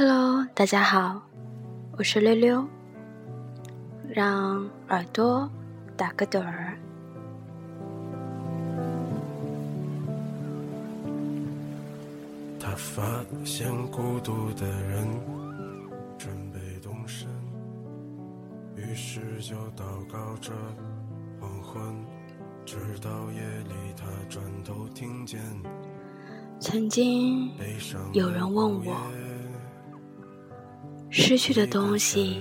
Hello，大家好，我是溜溜，让耳朵打个盹儿。他发现孤独的人准备动身，于是就祷告着黄昏，直到夜里他转头听见曾经有人问我，失去的东西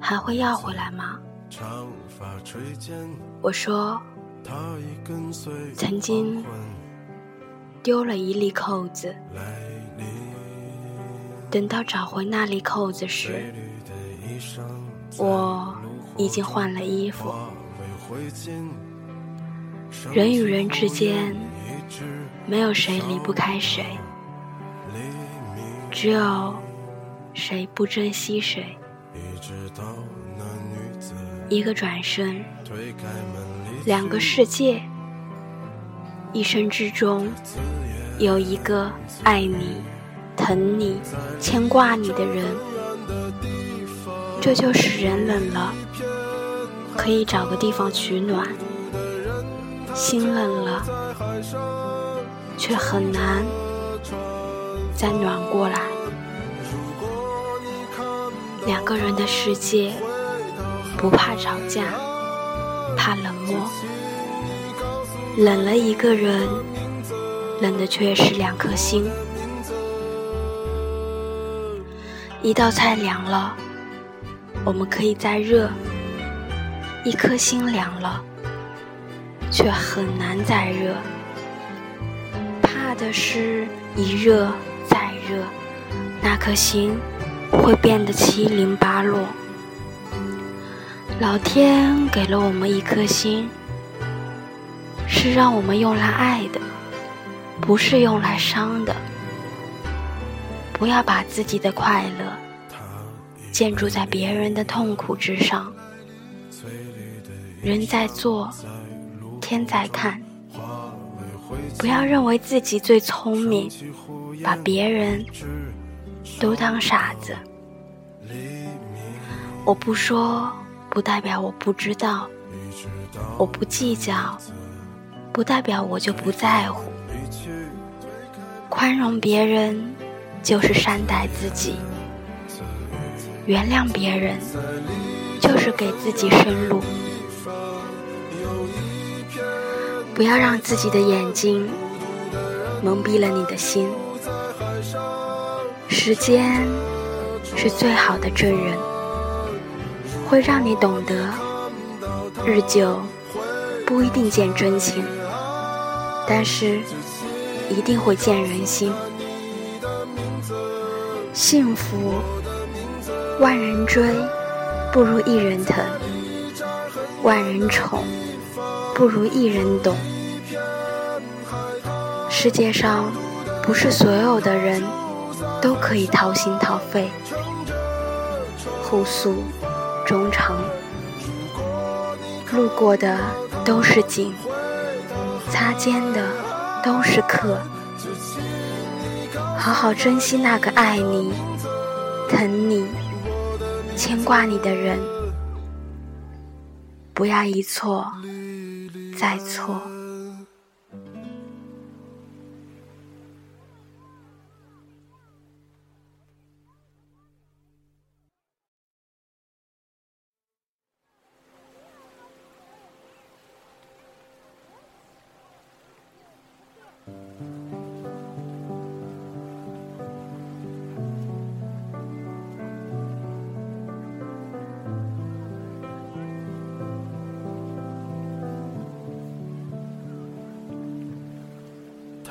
还会要回来吗？我说，曾经丢了一粒扣子，等到找回那粒扣子时，我已经换了衣服。人与人之间，没有谁离不开谁，只有谁不珍惜谁。一个转身，两个世界。一生之中，有一个爱你、疼你、牵挂你的人，这就使人冷了，可以找个地方取暖；心冷了，却很难再暖过来。两个人的世界，不怕吵架，怕冷漠。冷了一个人，冷的却是两颗心。一道菜凉了，我们可以再热；一颗心凉了，却很难再热。怕的是，一热再热，那颗心会变得七零八落。老天给了我们一颗心。是让我们用来爱的，不是用来伤的。不要把自己的快乐建筑在别人的痛苦之上。人在做，天在看。不要认为自己最聪明，把别人都当傻子。我不说，不代表我不知道，我不计较。不代表我就不在乎，宽容别人就是善待自己，原谅别人就是给自己生路。不要让自己的眼睛蒙蔽了你的心。时间是最好的证人，会让你懂得，日久不一定见真情。但是，一定会见人心。幸福，万人追，不如一人疼；万人宠，不如一人懂。世界上，不是所有的人都可以掏心掏肺，互诉衷肠。路过的都是景。擦肩的都是客，好好珍惜那个爱你、疼你、牵挂你的人，不要一错再错。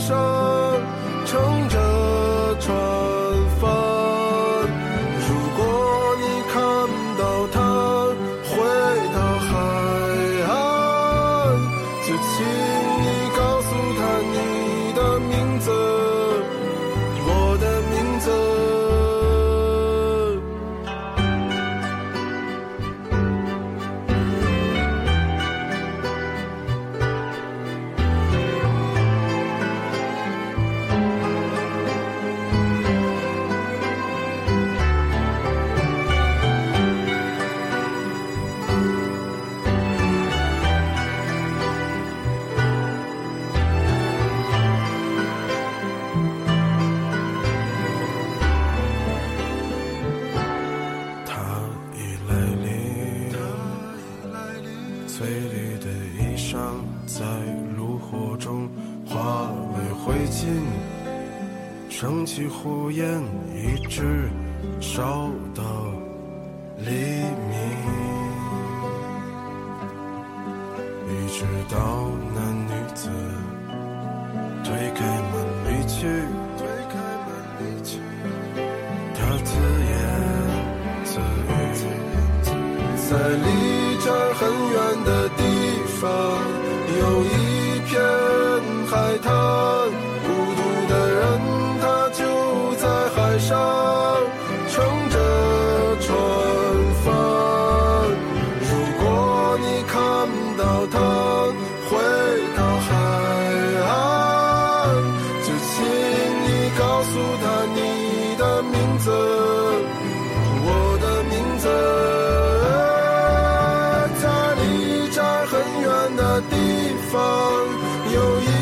上撑着船升起火焰，一直烧到黎明，一直到那女子推开门离去，推开门离去。他自言自语，在离这儿很远的地方，有一片海滩，方，有一